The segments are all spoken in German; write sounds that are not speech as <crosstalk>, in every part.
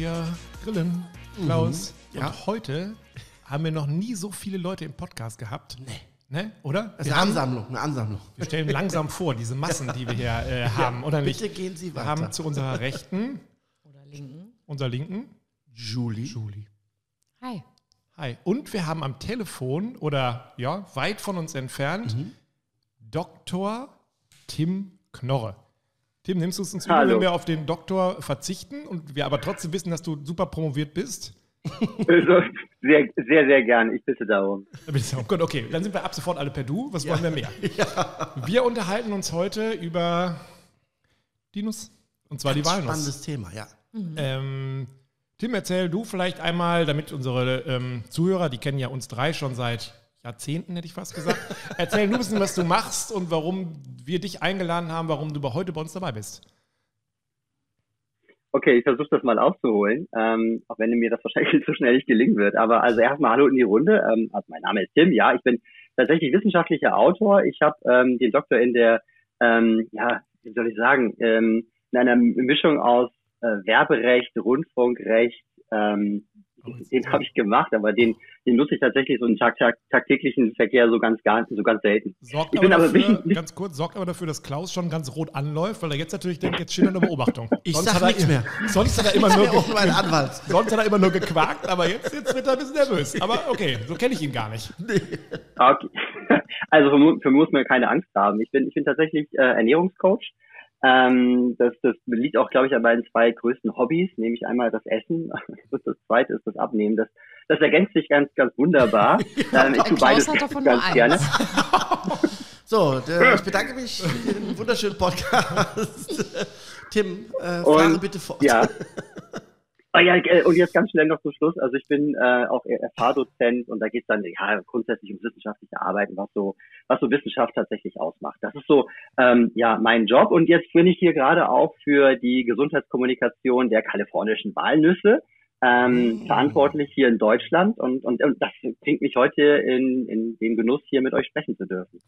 Wir grillen, Klaus. Mhm. Ja. Und heute haben wir noch nie so viele Leute im Podcast gehabt. Nee. Ne? Oder? Das ist eine Ansammlung, eine Ansammlung. Wir stellen langsam vor, diese Massen, die wir hier äh, haben, ja, oder nicht? Bitte gehen Sie weiter. Wir haben zu unserer Rechten. Oder Linken. Unser Linken. Julie. Julie. Hi. Hi. Und wir haben am Telefon oder ja, weit von uns entfernt mhm. Dr. Tim Knorre. Tim, nimmst du es uns übel, wenn wir auf den Doktor verzichten und wir aber trotzdem wissen, dass du super promoviert bist? Also, sehr, sehr, sehr gern. Ich bitte darum. Gut, okay, dann sind wir ab sofort alle per Du. Was ja. wollen wir mehr? <laughs> Ja. Wir unterhalten uns heute über Dinos und zwar Ganz die Walnuss. Spannendes Thema, ja. Mhm. Ähm, Tim, erzähl du vielleicht einmal, damit unsere ähm, Zuhörer, die kennen ja uns drei schon seit Jahrzehnten, hätte ich fast gesagt. Erzähl nur ein bisschen, was du machst und warum wir dich eingeladen haben, warum du heute bei uns dabei bist. Okay, ich versuche das mal aufzuholen, ähm, auch wenn mir das wahrscheinlich <laughs> so schnell nicht gelingen wird. Aber also erstmal Hallo in die Runde. Ähm, also mein Name ist Tim, ja, ich bin tatsächlich wissenschaftlicher Autor. Ich habe ähm, den Doktor in der, ähm, ja, wie soll ich sagen, ähm, in einer Mischung aus äh, Werberecht, Rundfunkrecht, ähm, den habe ich gemacht, aber den, den nutze ich tatsächlich so im tag, tag, tagtäglichen Verkehr so ganz, gar, so ganz selten. Sorgt ich bin aber dafür, aber ganz kurz, sorgt aber dafür, dass Klaus schon ganz rot anläuft, weil er jetzt natürlich denkt, jetzt steht eine Beobachtung. <laughs> Ich sonst sag nichts mehr. Sonst hat er immer nur, mein Anwalt. <laughs> sonst hat er immer nur gequakt, aber jetzt, jetzt wird er ein bisschen nervös. Aber okay, so kenne ich ihn gar nicht. Nee. Okay. <laughs> Also für, für muss man keine Angst haben. Ich bin, ich bin tatsächlich äh, Ernährungscoach. Ähm, das, das liegt auch, glaube ich, an meinen zwei größten Hobbys, nämlich einmal das Essen <laughs> und das zweite ist das Abnehmen. Das, das ergänzt sich ganz, ganz wunderbar. <laughs> ähm, ich tue beides ganz gerne. <laughs> so, der, ich bedanke mich für den wunderschönen Podcast. Tim, äh, fahre bitte fort. Ja. Oh ja, äh, und jetzt ganz schnell noch zum Schluss. Also ich bin äh, auch FH-Dozent und da geht es dann ja grundsätzlich um wissenschaftliche Arbeiten, was so, was so Wissenschaft tatsächlich ausmacht. Das ist so ähm, ja mein Job. Und jetzt bin ich hier gerade auch für die Gesundheitskommunikation der kalifornischen Walnüsse ähm, mhm. verantwortlich hier in Deutschland und, und, und das bringt mich heute in, in den Genuss, hier mit euch sprechen zu dürfen.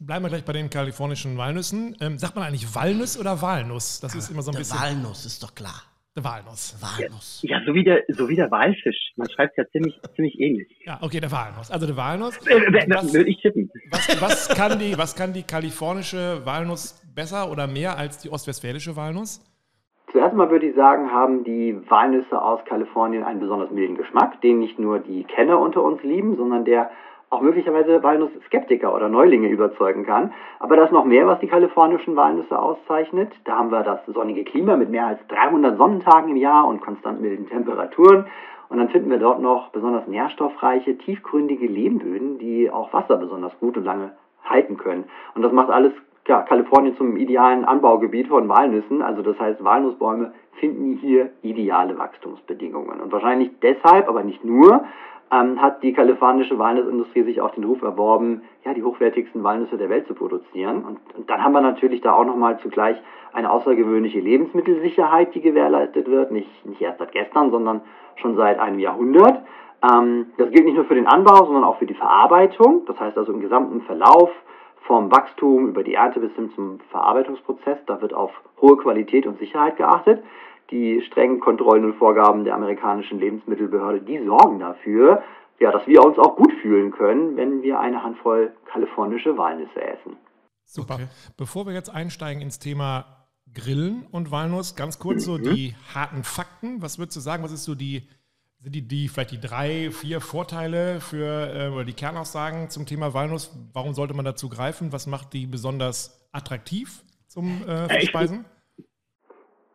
Bleiben wir gleich bei den kalifornischen Walnüssen. Ähm, sagt man eigentlich Walnuss oder Walnuss? Das ist immer so ein Der bisschen. Walnuss ist doch klar. Der Walnuss. Walnuss. Ja, ja, so, wie der, so wie der Walfisch. Man schreibt es ja ziemlich, ziemlich ähnlich. Ja, okay, der Walnuss. Also der Walnuss. Äh, äh was, würde ich tippen. Was, was, kann die, was kann die kalifornische Walnuss besser oder mehr als die ostwestfälische Walnuss? Zuerst mal würde ich sagen, haben die Walnüsse aus Kalifornien einen besonders milden Geschmack, den nicht nur die Kenner unter uns lieben, sondern der auch möglicherweise Walnuss-Skeptiker oder Neulinge überzeugen kann. Aber da ist noch mehr, was die kalifornischen Walnüsse auszeichnet. Da haben wir das sonnige Klima mit mehr als 300 Sonnentagen im Jahr und konstant milden Temperaturen. Und dann finden wir dort noch besonders nährstoffreiche, tiefgründige Lehmböden, die auch Wasser besonders gut und lange halten können. Und das macht alles ja, Kalifornien zum idealen Anbaugebiet von Walnüssen. Also das heißt, Walnussbäume finden hier ideale Wachstumsbedingungen. Und wahrscheinlich deshalb, aber nicht nur, ähm, hat die kalifornische Walnussindustrie sich auch den Ruf erworben, ja, die hochwertigsten Walnüsse der Welt zu produzieren. Und, und dann haben wir natürlich da auch nochmal zugleich eine außergewöhnliche Lebensmittelsicherheit, die gewährleistet wird. Nicht, nicht erst seit gestern, sondern schon seit einem Jahrhundert. Ähm, das gilt nicht nur für den Anbau, sondern auch für die Verarbeitung. Das heißt also im gesamten Verlauf vom Wachstum über die Ernte bis hin zum Verarbeitungsprozess. Da wird auf hohe Qualität und Sicherheit geachtet die strengen Kontrollen und Vorgaben der amerikanischen Lebensmittelbehörde, die sorgen dafür, ja, dass wir uns auch gut fühlen können, wenn wir eine Handvoll kalifornische Walnüsse essen. Super. Okay. Bevor wir jetzt einsteigen ins Thema Grillen und Walnuss, ganz kurz so mhm. die harten Fakten. Was würdest du sagen? Was ist so die, sind die, die vielleicht die drei, vier Vorteile für äh, oder die Kernaussagen zum Thema Walnuss? Warum sollte man dazu greifen? Was macht die besonders attraktiv zum äh, Verspeisen?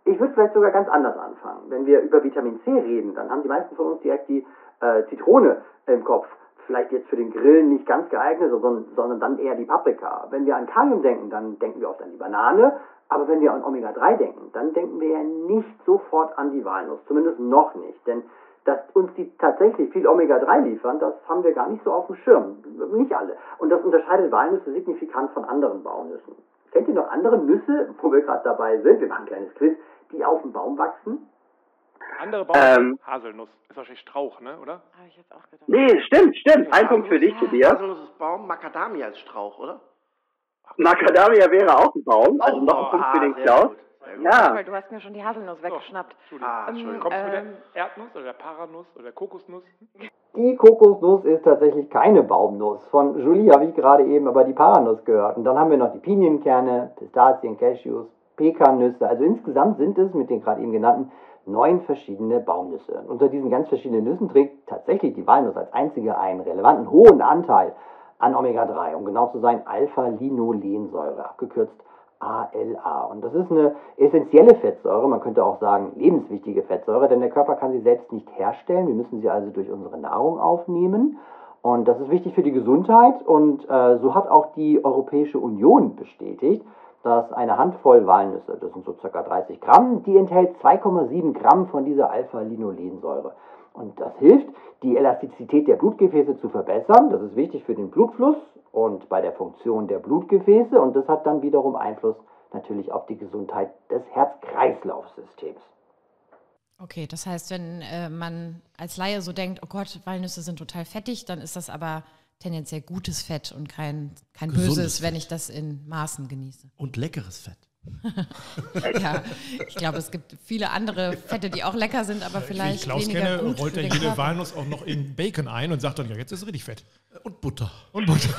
Ich würde vielleicht sogar ganz anders anfangen. Wenn wir über Vitamin C reden, dann haben die meisten von uns direkt die äh, Zitrone im Kopf. Vielleicht jetzt für den Grillen nicht ganz geeignet, sondern, sondern dann eher die Paprika. Wenn wir an Kalium denken, dann denken wir oft an die Banane. Aber wenn wir an Omega-3 denken, dann denken wir ja nicht sofort an die Walnuss. Zumindest noch nicht. Denn dass uns die tatsächlich viel Omega-3 liefern, das haben wir gar nicht so auf dem Schirm. Nicht alle. Und das unterscheidet Walnüsse signifikant von anderen Baunüssen. Kennt ihr noch andere Nüsse, wo wir gerade dabei sind? Wir machen ein kleines Quiz die auf dem Baum wachsen. Andere Baum, ähm, Haselnuss, ist wahrscheinlich Strauch, ne, oder? Habe ich jetzt auch gedacht. Nee, stimmt, stimmt. Ein Punkt für dich, Tobias. Haselnuss ist Baum, Macadamia ist Strauch, oder? Macadamia wäre auch ein Baum, also noch ein oh, Punkt ah, für den Klaus. ja. du hast mir schon die Haselnuss weggeschnappt. So, ah, ähm, Kommst du mit der ähm, Erdnuss oder der Paranuss oder der Kokosnuss? Die Kokosnuss ist tatsächlich keine Baumnuss. Von Julie habe ich gerade eben aber die Paranuss gehört. Und dann haben wir noch die Pinienkerne, Pistazien, Cashews, Pekannüsse. Also insgesamt sind es mit den gerade eben genannten neun verschiedene Baumnüsse. Unter diesen ganz verschiedenen Nüssen trägt tatsächlich die Walnuss als einzige einen relevanten hohen Anteil an Omega-3, um genau zu sein Alpha-Linolensäure, abgekürzt ALA. Und das ist eine essentielle Fettsäure, man könnte auch sagen lebenswichtige Fettsäure, denn der Körper kann sie selbst nicht herstellen. Wir müssen sie also durch unsere Nahrung aufnehmen. Und das ist wichtig für die Gesundheit. Und äh, so hat auch die Europäische Union bestätigt, dass eine Handvoll Walnüsse, das sind so ca. 30 Gramm, die enthält 2,7 Gramm von dieser Alpha-Linolensäure. Und das hilft, die Elastizität der Blutgefäße zu verbessern. Das ist wichtig für den Blutfluss und bei der Funktion der Blutgefäße. Und das hat dann wiederum Einfluss natürlich auf die Gesundheit des Herz-Kreislauf-Systems. Okay, das heißt, wenn äh, man als Laie so denkt, oh Gott, Walnüsse sind total fettig, dann ist das aber tendenziell gutes Fett und kein, kein böses, wenn ich das in Maßen genieße. Und leckeres Fett. <laughs> ja, ich glaube, es gibt viele andere Fette, die auch lecker sind, aber vielleicht. Wie ich Klaus weniger kenne, gut rollt er jede Körper. Walnuss auch noch in Bacon ein und sagt dann, ja, jetzt ist es richtig fett. Und Butter. Und Butter.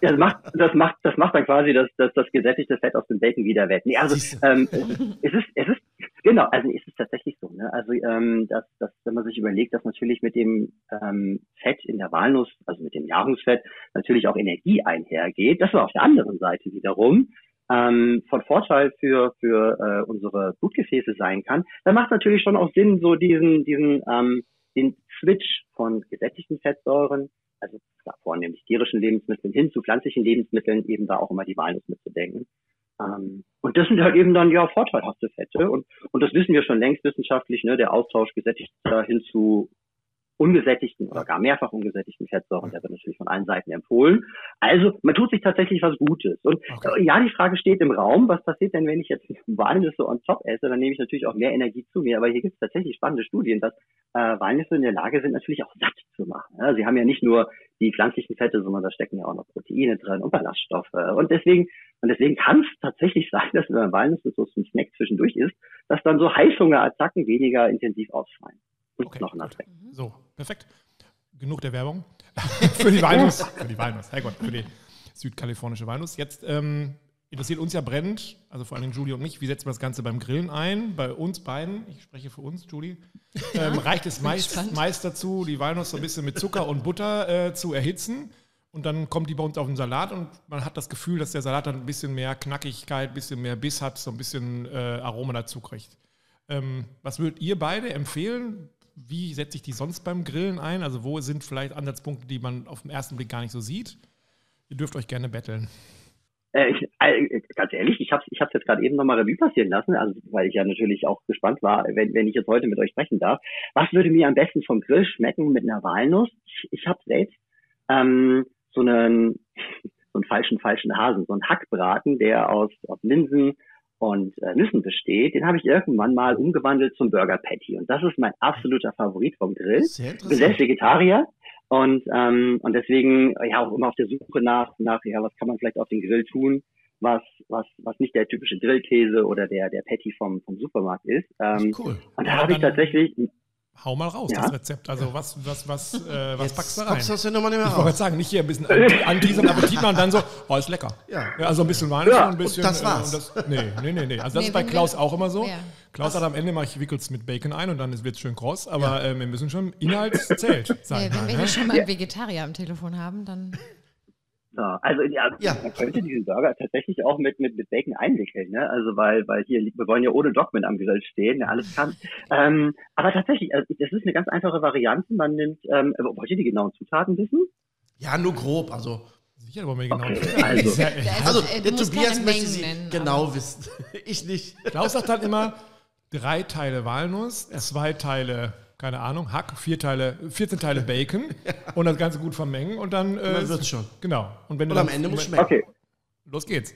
das macht, das macht, das macht dann quasi das, das, das gesättigte Fett aus dem Bacon wieder wett. Nee, also ähm, es ist, es ist genau, also es ist tatsächlich so. Ne? Also ähm, dass, dass, wenn man sich überlegt, dass natürlich mit dem ähm, Fett in der Walnuss, also mit dem Nahrungsfett, natürlich auch Energie einhergeht. Das war auf der anderen Seite wiederum ähm, von Vorteil für, für äh, unsere Blutgefäße sein kann, dann macht natürlich schon auch Sinn, so diesen, diesen ähm, den Switch von gesättigten Fettsäuren, also vornehmlich tierischen Lebensmitteln hin zu pflanzlichen Lebensmitteln, eben da auch immer die Walnuss mitzudenken. Ähm, und das sind halt eben dann ja vorteilhafte Fette und, und das wissen wir schon längst wissenschaftlich, ne, der Austausch gesättigter hin zu ungesättigten oder gar mehrfach ungesättigten Fettsäuren, der wird natürlich von allen Seiten empfohlen. Also man tut sich tatsächlich was Gutes. Und okay. Äh, ja, die Frage steht im Raum, was passiert denn, wenn ich jetzt <laughs> Walnüsse on top esse, dann nehme ich natürlich auch mehr Energie zu mir. Aber hier gibt es tatsächlich spannende Studien, dass äh, Walnüsse in der Lage sind, natürlich auch satt zu machen. Ja, sie haben ja nicht nur die pflanzlichen Fette, sondern da stecken ja auch noch Proteine drin und Ballaststoffe. Und deswegen, und deswegen kann es tatsächlich <laughs> sein, dass wenn man so ein Snack zwischendurch isst, dass dann so Heißhungerattacken weniger intensiv ausfallen. Und okay, noch ein Aspekt. So, perfekt. Genug der Werbung. <laughs> für die Walnuss. <laughs> für die Walnuss, Herrgott, für die südkalifornische Walnuss. Jetzt ähm, interessiert uns ja brennend, also vor allem Julie und mich, wie setzen wir das Ganze beim Grillen ein? Bei uns beiden, ich spreche für uns, Julie, ähm, reicht es meist, meist, dazu, die Walnuss so ein bisschen mit Zucker und Butter äh, zu erhitzen. Und dann kommt die bei uns auf den Salat und man hat das Gefühl, dass der Salat dann ein bisschen mehr Knackigkeit, ein bisschen mehr Biss hat, so ein bisschen äh, Aroma dazu kriegt. Ähm, was würdet ihr beide empfehlen? wie setze ich die sonst beim Grillen ein? Also wo sind vielleicht Ansatzpunkte, die man auf den ersten Blick gar nicht so sieht? Ihr dürft euch gerne betteln. Äh, ich, äh, ganz ehrlich, ich habe ich hab's jetzt gerade eben nochmal Revue passieren lassen, also weil ich ja natürlich auch gespannt war, wenn, wenn ich jetzt heute mit euch sprechen darf. Was würde mir am besten vom Grill schmecken mit einer Walnuss? Ich, ich habe selbst ähm, so einen <laughs> so einen falschen falschen Hasen, so einen Hackbraten, der aus, aus Linsen, und äh, Nüssen besteht, den habe ich irgendwann mal umgewandelt zum Burger Patty. Und das ist mein absoluter Favorit vom Grill. Sehr ich bin selbst Vegetarier und, ähm, und deswegen ja auch immer auf der Suche nach, nach, ja, was kann man vielleicht auf den Grill tun, was, was, was nicht der typische Grillkäse oder der, der Patty vom, vom Supermarkt ist. Ähm, cool. Und da habe ich tatsächlich Hau mal raus, ja? das Rezept. Also was, was, was, äh, was packst du rein? Du aus der Nummer nicht mehr ich wollte sagen, nicht hier ein bisschen anteasern, <laughs> Appetit machen und dann so, oh, ist lecker. Ja. ja also ein bisschen Wein ja. ein bisschen. Und das war's. Äh, das, nee, nee, nee, nee. Also das nee, ist bei Klaus auch immer so. Ja. Klaus hat am Ende mal, ich wickel's mit Bacon ein und dann wird es schön kross, aber äh, wir müssen schon inhaltszählt sein. Nee, wenn wir hier schon mal einen Vegetarier am Telefon haben, dann so, also ja, ja, man könnte diesen Burger tatsächlich auch mit, mit, mit Bacon einwickeln, ne? Also weil, weil hier, wir wollen ja ohne Dogmen am Grill stehen, ja, alles kann. ähm, aber tatsächlich, also, das ist eine ganz einfache Variante. Man nimmt, ähm, wollt ihr die genauen Zutaten wissen? Ja, nur grob, also. Sicher, aber mir genau. Okay, also, also, der Tobias möchte sie nennen, genau wissen. <laughs> ich nicht. Klaus sagt dann immer drei Teile Walnuss, zwei Teile keine Ahnung, Hack, vier Teile, 14 Teile <laughs> Bacon ja. und das Ganze gut vermengen und dann. Äh, dann wird's schon. Genau. Und, wenn und am Ende muss schmecken. Okay. Los geht's.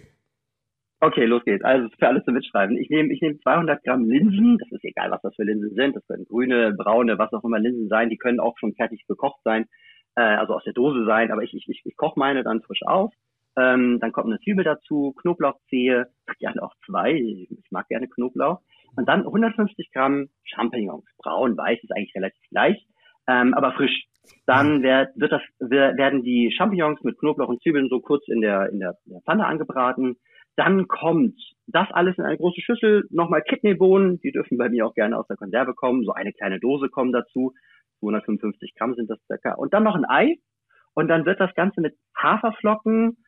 Okay, los geht's. Also für alles zum Mitschreiben. Ich nehme ich nehme 200 Gramm Linsen. Das ist egal, was das für Linsen sind. Das können grüne, braune, was auch immer Linsen sein. Die können auch schon fertig gekocht sein, äh, also aus der Dose sein. Aber ich, ich, ich, ich koche meine dann frisch auf. Ähm, dann kommt eine Zwiebel dazu, Knoblauchzehe, gerne auch zwei, ich mag gerne Knoblauch. Und dann 150 Gramm Champignons. Braun, weiß ist eigentlich relativ gleich, ähm, aber frisch. Dann wird, wird das, werden die Champignons mit Knoblauch und Zwiebeln so kurz in der, in der, in der Pfanne angebraten. Dann kommt das alles in eine große Schüssel, nochmal Kidneybohnen, die dürfen bei mir auch gerne aus der Konserve kommen, so eine kleine Dose kommen dazu, 255 Gramm sind das circa. Und dann noch ein Ei und dann wird das Ganze mit Haferflocken,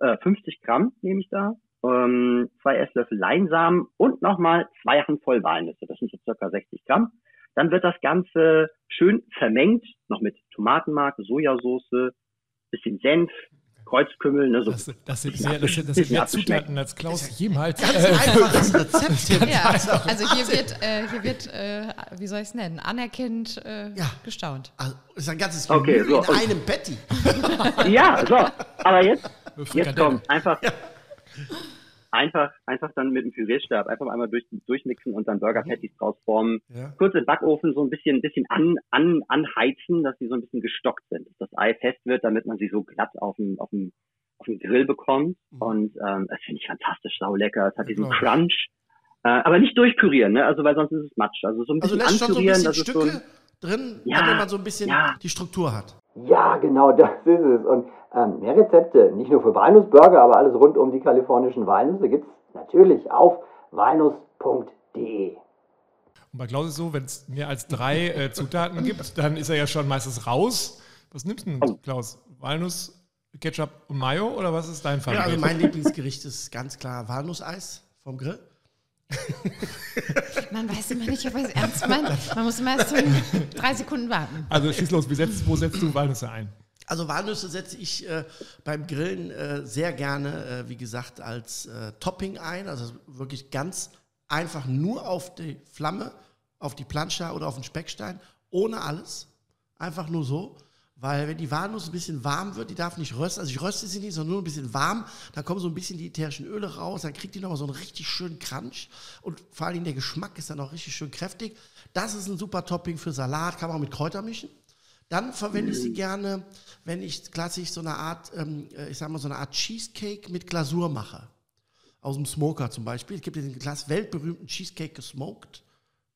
äh, 50 Gramm nehme ich da, ähm, zwei Esslöffel Leinsamen und nochmal zwei Handvoll Walnüsse, das sind so circa 60 Gramm. Dann wird das Ganze schön vermengt, noch mit Tomatenmark, Sojasauce, bisschen Senf, Kreuzkümmel. Ne, so das, das, sind sehr, das, das sind mehr Zutaten als Klaus jemals. Ganz äh, einfaches <laughs> Rezept. ja, also hier wird, äh, hier wird äh, wie soll ich es nennen, anerkennt äh, ja. gestaunt. Also ist ein ganzes okay, so, in einem Patty. <laughs> ja, so, aber jetzt, jetzt kommt einfach... Ja einfach, einfach dann mit dem Pürierstab einfach mal einmal durch, durchmixen und dann Burger Patties draus formen. Ja. Kurz im Backofen so ein bisschen, bisschen an, an, anheizen, dass sie so ein bisschen gestockt sind, dass das Ei fest wird, damit man sie so glatt auf dem, auf dem, auf dem Grill bekommt. Mhm. Und ähm, das finde ich fantastisch, sau lecker. Es hat diesen genau. Crunch. Äh, aber nicht durchpürieren, ne? Also weil sonst ist es Matsch. Also so ein also bisschen also anpürieren, so dass Stücke es so drin, ja, damit man so ein bisschen ja. die Struktur hat. Ja, genau, das ist es. Und ähm, mehr Rezepte, nicht nur für Walnussburger, aber alles rund um die kalifornischen Walnüsse gibt es natürlich auf walnuss.de. Und bei Klaus ist es so, wenn es mehr als drei äh, Zutaten gibt, dann ist er ja schon meistens raus. Was nimmst du denn, oh. Klaus? Walnuss, Ketchup und Mayo oder was ist dein Fall? Ja, also mein Lieblingsgericht ist ganz klar Walnusseis vom Grill. <laughs> Man weiß immer nicht, ob er es ernst meint. Man muss immer erst so drei Sekunden warten. Also schieß los, setzt, wo setzt du Walnüsse ein? Also Walnüsse setze ich äh, beim Grillen äh, sehr gerne, äh, wie gesagt, als äh, Topping ein. Also wirklich ganz einfach nur auf die Flamme, auf die Plancha oder auf den Speckstein, ohne alles. Einfach nur so. Weil wenn die Walnuss ein bisschen warm wird, die darf nicht rösten, also ich röste sie nicht, sondern nur ein bisschen warm, dann kommen so ein bisschen die ätherischen Öle raus, dann kriegt die nochmal so einen richtig schönen Crunch und vor allem der Geschmack ist dann auch richtig schön kräftig. Das ist ein super Topping für Salat, kann man auch mit Kräuter mischen. Dann verwende ich sie gerne, wenn ich klassisch so eine Art, ähm, äh, ich sag mal so eine Art Cheesecake mit Glasur mache. Aus dem Smoker zum Beispiel. Es gibt den Glas weltberühmten Cheesecake gesmoked.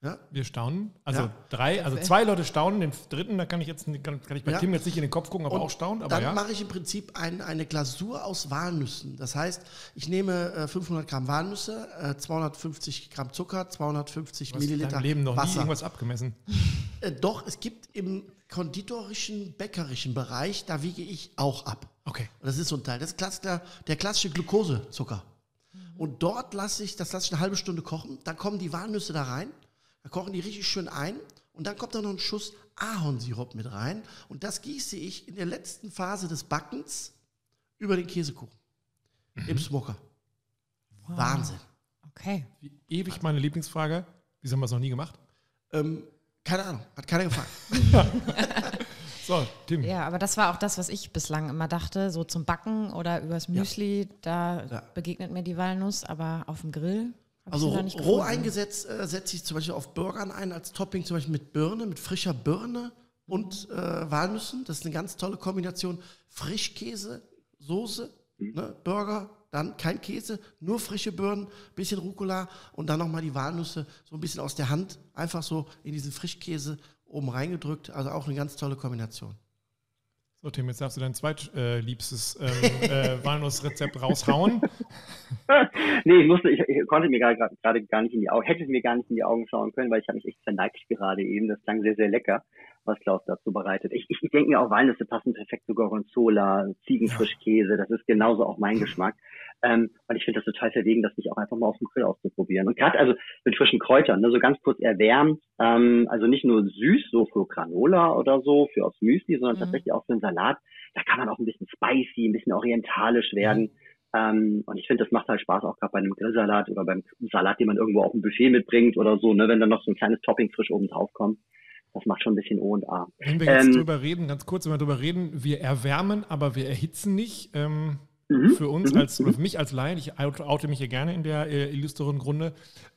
Ja. Wir staunen. Also ja. drei, also zwei Leute staunen, den dritten, da kann ich jetzt kann, kann ich bei ja. Tim jetzt nicht in den Kopf gucken, aber Und auch staunen. Aber dann ja. mache ich im Prinzip ein, eine Glasur aus Walnüssen. Das heißt, ich nehme äh, 500 Gramm Walnüsse, äh, 250 Gramm Zucker, 250 Was Milliliter Wasser. Leben noch Wasser. nie irgendwas abgemessen. Äh, doch, es gibt im konditorischen, bäckerischen Bereich, da wiege ich auch ab. Okay. das ist so ein Teil. Das ist der, der klassische Glukosezucker. Und dort lasse ich, das lasse ich eine halbe Stunde kochen. Dann kommen die Walnüsse da rein da kochen die richtig schön ein und dann kommt da noch ein Schuss Ahornsirup mit rein und das gieße ich in der letzten Phase des Backens über den Käsekuchen mhm. im Smoker. Wow. Wahnsinn. Okay. Wie ewig meine Lieblingsfrage. Wieso haben wir es noch nie gemacht? Ähm, keine Ahnung, hat keiner gefragt. <laughs> <laughs> so, Tim. Ja, aber das war auch das, was ich bislang immer dachte, so zum Backen oder übers Müsli, ja. da ja. begegnet mir die Walnuss, aber auf dem Grill also roh eingesetzt äh, setze ich zum Beispiel auf Burgern ein als Topping, zum Beispiel mit Birne, mit frischer Birne und äh, Walnüssen. Das ist eine ganz tolle Kombination. Frischkäse, Soße, mhm. ne, Burger, dann kein Käse, nur frische Birnen, bisschen Rucola und dann nochmal die Walnüsse so ein bisschen aus der Hand, einfach so in diesen Frischkäse oben reingedrückt. Also auch eine ganz tolle Kombination. So, Tim, jetzt darfst du dein zweitliebstes äh, ähm, äh, <laughs> Walnussrezept raushauen. <laughs> nee, ich musste, ich, ich konnte mir gerade gar nicht in die Augen, hätte mir gar nicht in die Augen schauen können, weil ich habe mich echt verneigt gerade eben. Das klang sehr, sehr lecker, was Klaus dazu bereitet. Ich, ich, ich denke mir auch, Walnüsse passen perfekt zu Gorgonzola, Ziegenfrischkäse, das ist genauso auch mein Geschmack. Ähm, und ich finde das total verwegen, das nicht auch einfach mal auf dem Grill auszuprobieren. Und gerade also mit frischen Kräutern, ne, so ganz kurz erwärmt, ähm, also nicht nur süß, so für Granola oder so, für aufs Müsli, sondern mhm. tatsächlich auch für einen Salat. Da kann man auch ein bisschen spicy, ein bisschen orientalisch werden. Mhm. Ähm, und ich finde, das macht halt Spaß, auch gerade bei einem Grillsalat oder beim Salat, den man irgendwo auf dem Buffet mitbringt oder so, ne, wenn dann noch so ein kleines Topping frisch oben drauf kommt. Das macht schon ein bisschen O und A. Wenn wir jetzt ähm, drüber reden, ganz kurz, wenn wir drüber reden, wir erwärmen, aber wir erhitzen nicht. Ähm, mhm. Für uns mhm. als, oder für mich als Laien, ich oute mich hier gerne in der äh, illustren Grunde,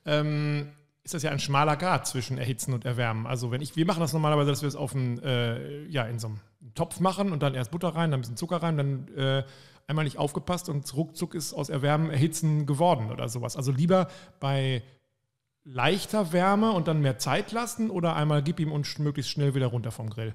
ähm, ist das ja ein schmaler Grad zwischen Erhitzen und Erwärmen. Also wenn ich, wir machen das normalerweise, dass wir es auf einen, äh, ja, in so einem Topf machen und dann erst Butter rein, dann ein bisschen Zucker rein, dann äh, einmal nicht aufgepasst und ruckzuck ist aus Erwärmen Erhitzen geworden oder sowas. Also lieber bei leichter Wärme und dann mehr Zeit lassen oder einmal gib ihm und möglichst schnell wieder runter vom Grill?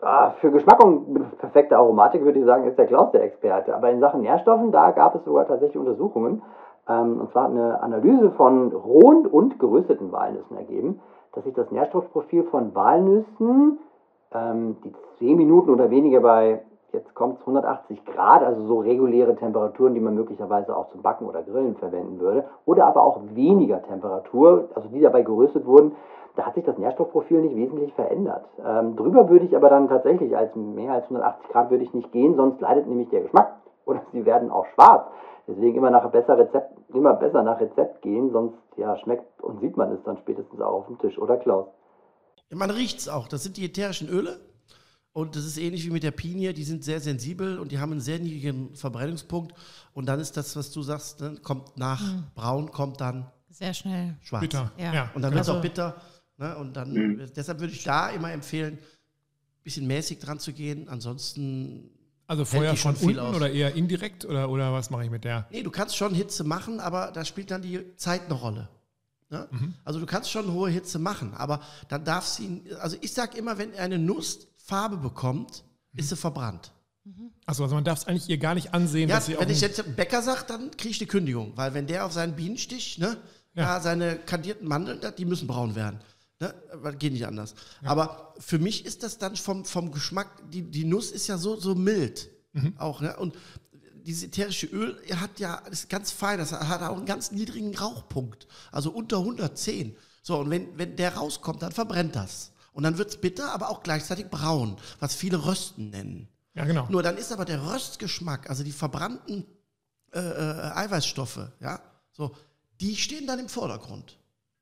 Ah, für Geschmack und perfekte Aromatik würde ich sagen, ist der Klaus der Experte. Aber in Sachen Nährstoffen, da gab es sogar tatsächlich Untersuchungen. Ähm, und zwar hat eine Analyse von rohen und gerösteten Walnüssen ergeben, dass sich das Nährstoffprofil von Walnüssen, ähm, die 10 Minuten oder weniger bei, jetzt kommt es 180 Grad, also so reguläre Temperaturen, die man möglicherweise auch zum Backen oder Grillen verwenden würde, oder aber auch weniger Temperatur, also die dabei geröstet wurden, da hat sich das Nährstoffprofil nicht wesentlich verändert. Ähm, drüber würde ich aber dann tatsächlich als mehr als 180 Grad würde ich nicht gehen, sonst leidet nämlich der Geschmack <laughs> oder sie werden auch schwarz. Deswegen immer nach besser Rezept, immer besser nach Rezept gehen, sonst ja schmeckt und sieht man es dann spätestens auch auf dem Tisch, oder Klaus? Man riecht es auch. Das sind die ätherischen Öle. Und das ist ähnlich wie mit der Pinie, die sind sehr sensibel und die haben einen sehr niedrigen Verbrennungspunkt. Und dann ist das, was du sagst, ne, kommt nach mhm. braun, kommt dann sehr schnell schwarz. Bitter. Ja. ja. Und dann wird es also, auch bitter. Ne? Und dann, mhm. deshalb würde ich da immer empfehlen, ein bisschen mäßig dran zu gehen. Ansonsten. Also Feuer von unten aus. oder eher indirekt oder, oder was mache ich mit der? Nee, du kannst schon Hitze machen, aber da spielt dann die Zeit eine Rolle. Ne? Mhm. Also du kannst schon hohe Hitze machen, aber dann darf sie, also ich sage immer, wenn eine Nuss Farbe bekommt, mhm. ist sie verbrannt. Achso, also man darf es eigentlich ihr gar nicht ansehen, ja, dass sie Wenn ich jetzt Bäcker sage, dann kriege ich die Kündigung, weil wenn der auf seinen Bienenstich, ne, ja. seine kandierten Mandeln, die müssen braun werden. Ne? Geht nicht anders. Ja. Aber für mich ist das dann vom, vom Geschmack, die, die Nuss ist ja so, so mild mhm. auch. Ne? Und dieses ätherische Öl hat ja, ist ganz fein, das hat auch einen ganz niedrigen Rauchpunkt, also unter 110. So, und wenn, wenn der rauskommt, dann verbrennt das. Und dann wird es bitter, aber auch gleichzeitig braun, was viele Rösten nennen. Ja, genau. Nur dann ist aber der Röstgeschmack, also die verbrannten äh, äh, Eiweißstoffe, ja, so, die stehen dann im Vordergrund.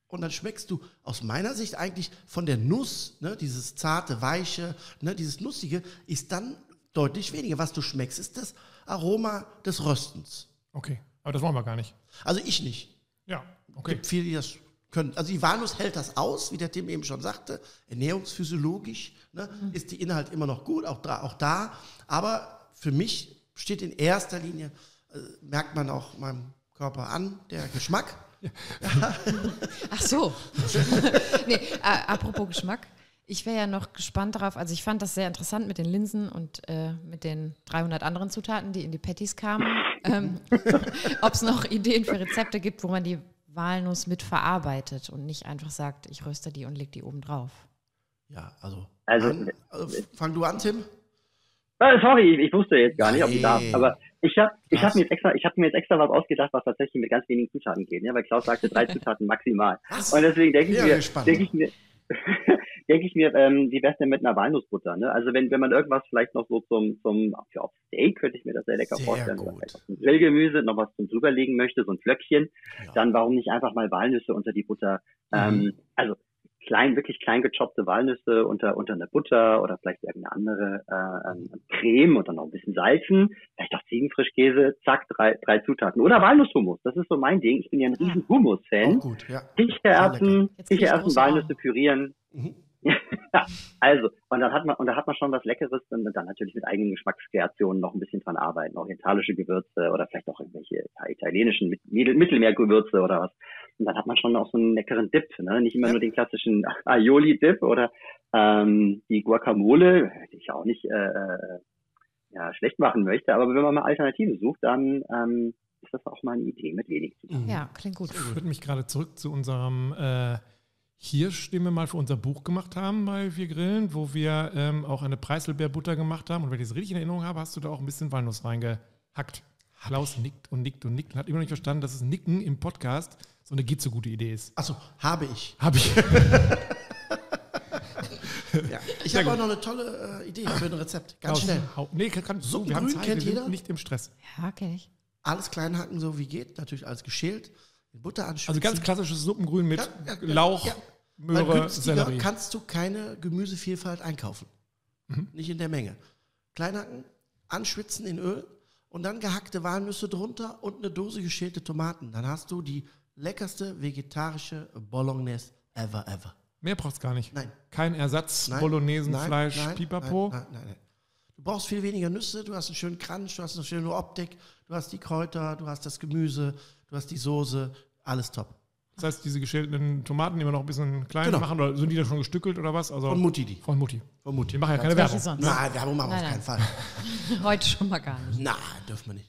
Und dann schmeckst du aus meiner Sicht eigentlich von der Nuss, ne, dieses zarte, weiche, ne, dieses Nussige, ist dann deutlich weniger. Was du schmeckst, ist das Aroma des Röstens. Okay, aber das wollen wir gar nicht. Also ich nicht. Ja, okay. Es gibt viele, die das können. Also die Walnuss hält das aus, wie der Tim eben schon sagte, ernährungsphysiologisch ne, mhm. ist die Inhalt immer noch gut, auch da, auch da. Aber für mich steht in erster Linie, äh, merkt man auch meinem Körper an, der Geschmack. <laughs> Ach so. <laughs> nee, äh, apropos Geschmack. Ich wäre ja noch gespannt darauf, also ich fand das sehr interessant mit den Linsen und äh, mit den 300 anderen Zutaten, die in die Patties kamen. Ähm, <laughs> Ob es noch Ideen für Rezepte gibt, wo man die Walnuss mit verarbeitet und nicht einfach sagt, ich röste die und leg die oben drauf. Ja, also. Also, an, also fang du an, Tim. Äh, sorry, ich, ich, wusste jetzt gar nicht, ob ich darf. Aber ich habe ich hab mir, jetzt extra, ich hab mir jetzt extra was ausgedacht, was tatsächlich mit ganz wenigen Zutaten geht. Ja? Weil Klaus sagte drei <laughs> Zutaten maximal. Was? Und deswegen denke ich, mir, denk ich mir, <laughs> denke ich mir, ähm, wie wär's denn mit einer Walnussbutter? Ne? Also wenn, wenn man irgendwas vielleicht noch so zum, zum für auf Steak könnte ich mir das sehr lecker sehr vorstellen. Gut. Oder vielleicht Grillgemüse, noch was zum drüberlegen möchte, so ein Flöckchen, ja. dann warum nicht einfach mal Walnüsse unter die Butter? Mhm. Ähm, also klein, wirklich klein gechoppte Walnüsse unter, unter eine Butter oder vielleicht irgendeine andere äh, ähm, Creme und dann noch ein bisschen salzen, vielleicht auch Ziegenfrischkäse, zack, drei, drei Zutaten. Oder Walnusshumus, das ist so mein Ding. Ich bin ja ein riesen Hummus-Fan. Ja. Kichererbsen, Kichererbsen, Walnüsse pürieren. Mhm. Also, und dann hat man, und da hat man schon was Leckeres und dann natürlich mit eigenen Geschmackskreationen noch ein bisschen dran arbeiten, orientalische Gewürze oder vielleicht auch irgendwelche italienischen Mittelmeergewürze oder was. Und dann hat man schon auch so einen leckeren Dip, ne? Nicht immer ja. nur den klassischen Aioli-Dip oder ähm, die Guacamole, die ich auch nicht äh, äh, ja, schlecht machen möchte, aber wenn man mal Alternative sucht, dann ähm, ist das auch mal eine Idee mit wenig zu tun. Ja, klingt gut. Ich würde mich gerade zurück zu unserem äh, Hirschstimme mal für unser Buch gemacht haben bei Wir Grillen, wo wir ähm, auch eine Preiselbeerbutter gemacht haben. Und wenn ich das richtig in Erinnerung habe, hast du da auch ein bisschen Walnuss reingehackt. Klaus nickt und nickt und nickt und hat immer noch nicht verstanden, dass es Nicken im Podcast so eine geht so gute Idee ist. Achso, habe ich. Habe ich. <laughs> ja. Ich habe auch noch eine tolle äh, Idee für ein Rezept. Ganz Klaus, schnell. Hau, nee, kann, so, wir haben Zeit, kennt wir jeder? nicht im Stress. Ja, kenne ich. Alles klein hacken, so wie geht. Natürlich alles geschält. Butter anschützen. Also ganz klassisches Suppengrün mit ja, ja, Lauch, ja. Möhre, Sellerie. kannst du keine Gemüsevielfalt einkaufen. Mhm. Nicht in der Menge. Kleinhacken, anschwitzen in Öl und dann gehackte Walnüsse drunter und eine Dose geschälte Tomaten. Dann hast du die leckerste vegetarische Bolognese ever, ever. Mehr braucht es gar nicht. Nein. Kein Ersatz, Bolognesenfleisch, Pipapo. Nein, nein, nein, Du brauchst viel weniger Nüsse, du hast einen schönen Crunch, du hast eine schöne Optik, du hast die Kräuter, du hast das Gemüse, du hast die Soße, alles top. Das heißt, diese geschälten Tomaten, die wir noch ein bisschen klein Genau. machen, oder sind die da schon gestückelt oder was? Also Von Mutti die. Von Mutti. Von Mutti. Die machen ja keine Werbung. sonst? Nein, Werbung machen wir auf Nein, keinen Fall. <laughs> Heute schon mal gar nicht. Nein, dürfen wir nicht.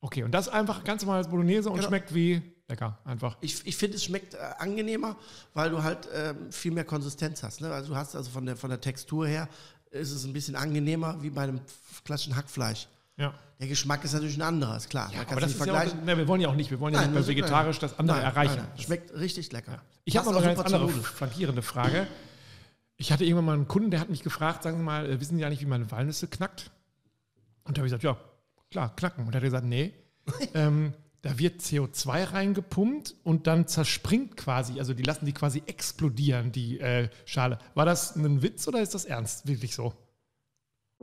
Okay, und das einfach ganz normales Bolognese und Genau. schmeckt wie lecker, einfach. Ich, ich finde, es schmeckt äh, angenehmer, weil du halt ähm, viel mehr Konsistenz hast. Ne? Also du hast also von der, von der Textur her ist es ein bisschen angenehmer wie bei einem klassischen Hackfleisch. Ja. Der Geschmack ist natürlich ein anderer, ist klar. Man Aber das ist nicht ja auch, ne, wir wollen ja auch nicht, wir wollen ja nicht das ist vegetarisch das andere Nein, erreichen. nein, nein. Schmeckt richtig lecker. Ich habe noch eine ganz andere flankierende Frage. Ich hatte irgendwann mal einen Kunden, der hat mich gefragt, sagen Sie mal, äh, wissen Sie eigentlich, wie man Walnüsse knackt? Und da habe ich gesagt, ja, klar, knacken. Und er hat gesagt, nee, <laughs> ähm, da wird CO2 reingepumpt und dann zerspringt quasi, also die lassen die quasi explodieren, die äh, Schale. War das ein Witz oder ist das ernst, wirklich so?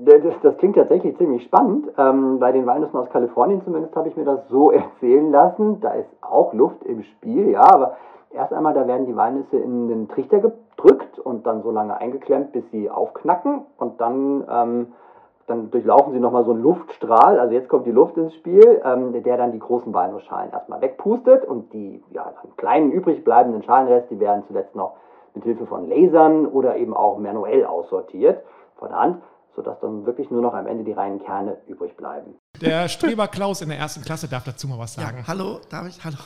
Das, das klingt tatsächlich ziemlich spannend. Ähm, bei den Walnüssen aus Kalifornien zumindest habe ich mir das so <laughs> erzählen lassen. Da ist auch Luft im Spiel, ja, aber erst einmal, da werden die Walnüsse in den Trichter gedrückt und dann so lange eingeklemmt, bis sie aufknacken und dann, ähm, dann durchlaufen sie nochmal so einen Luftstrahl, also jetzt kommt die Luft ins Spiel, ähm, der dann die großen Walnussschalen erstmal wegpustet und die ja, kleinen übrig bleibenden Schalenrest, die werden zuletzt noch mit Hilfe von Lasern oder eben auch manuell aussortiert von der Hand, sodass dann wirklich nur noch am Ende die reinen Kerne übrig bleiben. Der Streber Klaus in der ersten Klasse darf dazu mal was Ja, sagen. hallo, darf ich? Hallo.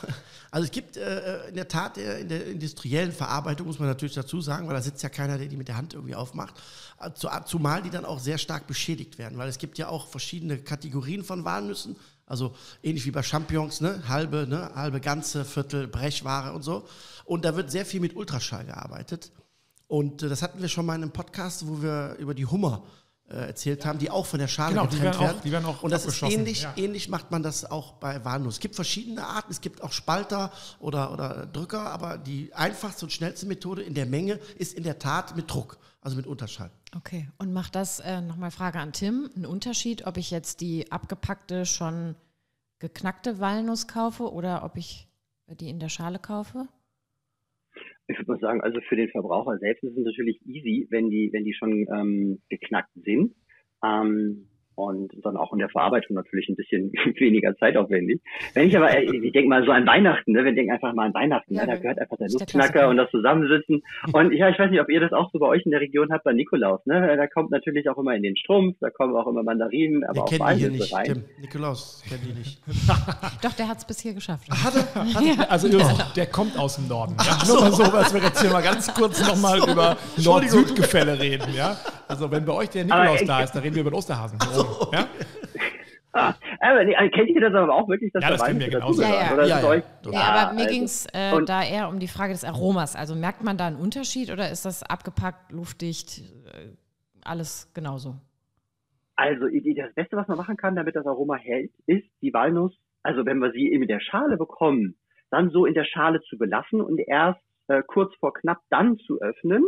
Also es gibt äh, in der Tat äh, in der industriellen Verarbeitung, muss man natürlich dazu sagen, weil da sitzt ja keiner, der die mit der Hand irgendwie aufmacht, äh, zu, zumal die dann auch sehr stark beschädigt werden, weil es gibt ja auch verschiedene Kategorien von Walnüssen, also ähnlich wie bei Champignons, ne? halbe, ne? halbe, ganze, Viertel, Brechware und so. Und da wird sehr viel mit Ultraschall gearbeitet. Und äh, das hatten wir schon mal in einem Podcast, wo wir über die Hummer äh, erzählt haben, die auch von der Schale Genau, die getrennt werden auch- die werden auch Und das ist ähnlich, ja. ähnlich macht man das auch bei Walnuss. Es gibt verschiedene Arten, es gibt auch Spalter oder, oder Drücker, aber die einfachste und schnellste Methode in der Menge ist in der Tat mit Druck, also mit Unterschall. Okay, und macht das, äh, nochmal Frage an Tim, einen Unterschied, ob ich jetzt die abgepackte, schon geknackte Walnuss kaufe oder ob ich die in der Schale kaufe? Ich würde mal sagen, also für den Verbraucher selbst ist es natürlich easy, wenn die, wenn die schon ähm, geknackt sind. Ähm, und dann auch in der Verarbeitung natürlich ein bisschen <laughs> weniger zeitaufwendig. Wenn ich aber, äh, ich denke mal so an Weihnachten, ne? wir denken einfach mal an Weihnachten, Ja, ne? da gehört einfach der Klassiker. und das Zusammensitzen. Und ja, ich weiß nicht, ob ihr das auch so bei euch in der Region habt, bei Nikolaus, ne? Da kommt natürlich auch immer in den Strumpf, da kommen auch immer Mandarinen, aber Wir auch kennen die hier Walnüsse nicht, rein. Tim. Nikolaus kennt die nicht. <laughs> Doch, der hat es bis hier geschafft. Also der kommt aus dem Norden. Ja? Nur mal so, was wir jetzt hier mal ganz kurz nochmal über Entschuldigung. Nord-Süd-Gefälle reden. Ja? Also wenn bei euch der Nikolaus da ist, dann reden wir über den Osterhasen. Ja? <laughs> Ah, aber nee, kennt ihr das aber auch wirklich, dass Ja, da das kennen wir genauso. Ja, ja. Ja, ja. euch- Ja, Ah, aber mir also- ging es äh, und- da eher um die Frage des Aromas. Also merkt man da einen Unterschied oder ist das abgepackt, luftdicht, äh, alles genauso? Also das Beste, was man machen kann, damit das Aroma hält, ist die Walnuss, also wenn wir sie in der Schale bekommen, dann so in der Schale zu belassen und erst äh, kurz vor knapp dann zu öffnen,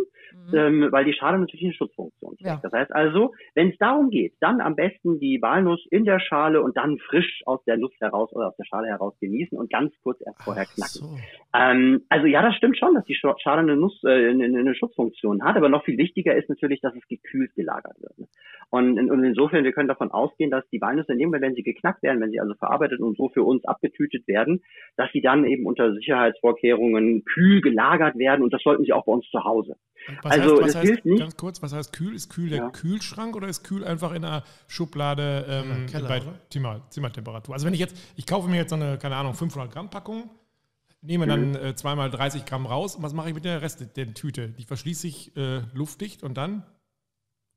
ähm, weil die Schale natürlich eine Schutzfunktion trägt. Ja. Das heißt also, wenn es darum geht, dann am besten die Walnuss in der Schale und dann frisch aus der Luft heraus oder aus der Schale heraus genießen und ganz kurz erst vorher knacken. So. Ähm, also ja, das stimmt schon, dass die Sch- Schale eine, Nuss, äh, eine, eine Schutzfunktion hat, aber noch viel wichtiger ist natürlich, dass es gekühlt gelagert wird. ne? Und, in, und insofern, wir können davon ausgehen, dass die Walnüsse in dem Moment, wenn sie geknackt werden, wenn sie also verarbeitet und so für uns abgetütet werden, dass sie dann eben unter Sicherheitsvorkehrungen kühl gelagert werden und das sollten sie auch bei uns zu Hause. Was Also, heißt, was das heißt, hilft nicht. Ganz kurz, was heißt kühl? Ist kühl der Ja. Kühlschrank oder ist kühl einfach in einer Schublade ähm, Ja, Keller, bei? Zimmer, Zimmertemperatur? Also wenn ich jetzt, ich kaufe mir jetzt so eine, keine Ahnung, 500 Gramm Packung, nehme dann Mhm. äh, zweimal 30 Gramm raus und was mache ich mit der Rest der Tüte? Die verschließe ich äh, luftdicht und dann?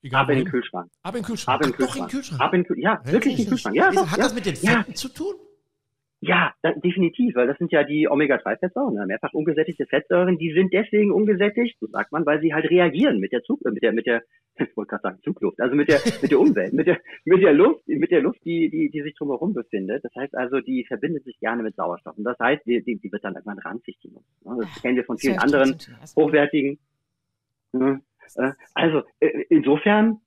Egal Ab in den? Kühlschrank. Ab in den Kühlschrank. Ab in den Ach, Kühlschrank. in den Kühlschrank. Ab in, ja, wirklich in den Kühlschrank. Ja, doch, Hat ja. das mit den Ja. Fetten zu tun? Ja, definitiv, weil das sind ja die Omega-3-Fettsäuren, ne? mehrfach ungesättigte Fettsäuren, die sind deswegen ungesättigt, so sagt man, weil sie halt reagieren mit der Zug, äh, mit der, mit der, <laughs> ich wollte gerade sagen Zugluft, also mit der, mit der Umwelt, mit der, mit der Luft, mit der Luft, die, die, die sich drumherum befindet. Das heißt also, die verbindet sich gerne mit Sauerstoff. Und das heißt, die, die, die wird dann irgendwann ranzig, die Luft. ne? Das kennen wir von vielen anderen hochwertigen. ne? Äh, Also, äh, insofern,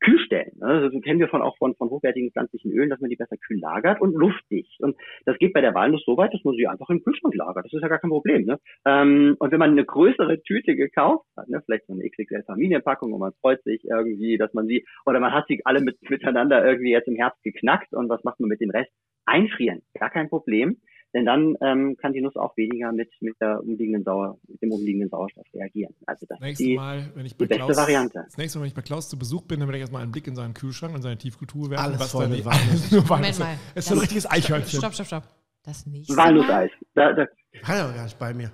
Kühlstellen. Ne? Das kennen wir von auch von, von hochwertigen pflanzlichen Ölen, dass man die besser kühl lagert und luftdicht. Und das geht bei der Walnuss so weit, dass man sie einfach im Kühlschrank lagert. Das ist ja gar kein Problem. Ne? Ähm, und wenn man eine größere Tüte gekauft hat, ne, vielleicht so eine XXL Familienpackung und man freut sich irgendwie, dass man sie, oder man hat sie alle mit, miteinander irgendwie jetzt im Herbst geknackt und was macht man mit dem Rest? Einfrieren, gar kein Problem denn dann ähm, kann die Nuss auch weniger mit, mit, der umliegenden Sauer, mit dem umliegenden Sauerstoff reagieren. Also das nächste ist die, Mal, wenn ich bei die beste Klaus, Variante. Das nächste Mal, wenn ich bei Klaus zu Besuch bin, dann werde ich erstmal einen Blick in seinen Kühlschrank und seine Tiefkultur werfen. Alles was voll da mit Walnuss. <laughs> nur Moment mal. Es ist so ein richtiges Eichhörnchen. Stopp, stopp, stopp. Das nächste Walnusseis. Da, da, Hat er gar nicht bei mir.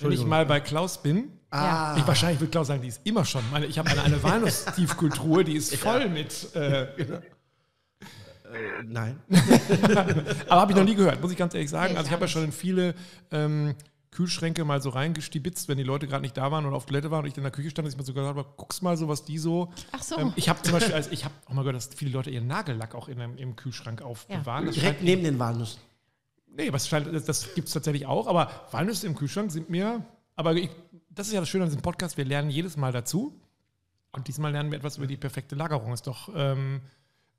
Wenn ich mal bei Klaus bin, Ah, ich wahrscheinlich würde Klaus sagen, die ist immer schon. Meine, ich habe eine, eine Walnuss-Tiefkultur, die ist <laughs> voll mit. Äh, äh, nein. <laughs> aber habe ich noch nie gehört, muss ich ganz ehrlich sagen. Nee, Also ich habe ja schon in viele ähm, Kühlschränke mal so reingestibitzt, wenn die Leute gerade nicht da waren oder auf Toilette waren und ich in der Küche stand, dass ich mir so gesagt habe, guck's mal so, was die so. Ach so. Ähm, ich habe zum Beispiel, also ich habe auch mal gehört, dass viele Leute ihren Nagellack auch in einem, im Kühlschrank aufbewahren. Das Direkt neben den Walnüssen. Nee, aber es scheint, das, das gibt es tatsächlich auch. Aber Walnüsse im Kühlschrank sind mir. Aber ich, das ist ja das Schöne an diesem Podcast. Wir lernen jedes Mal dazu. Und diesmal lernen wir etwas über die perfekte Lagerung. Ist doch, ähm,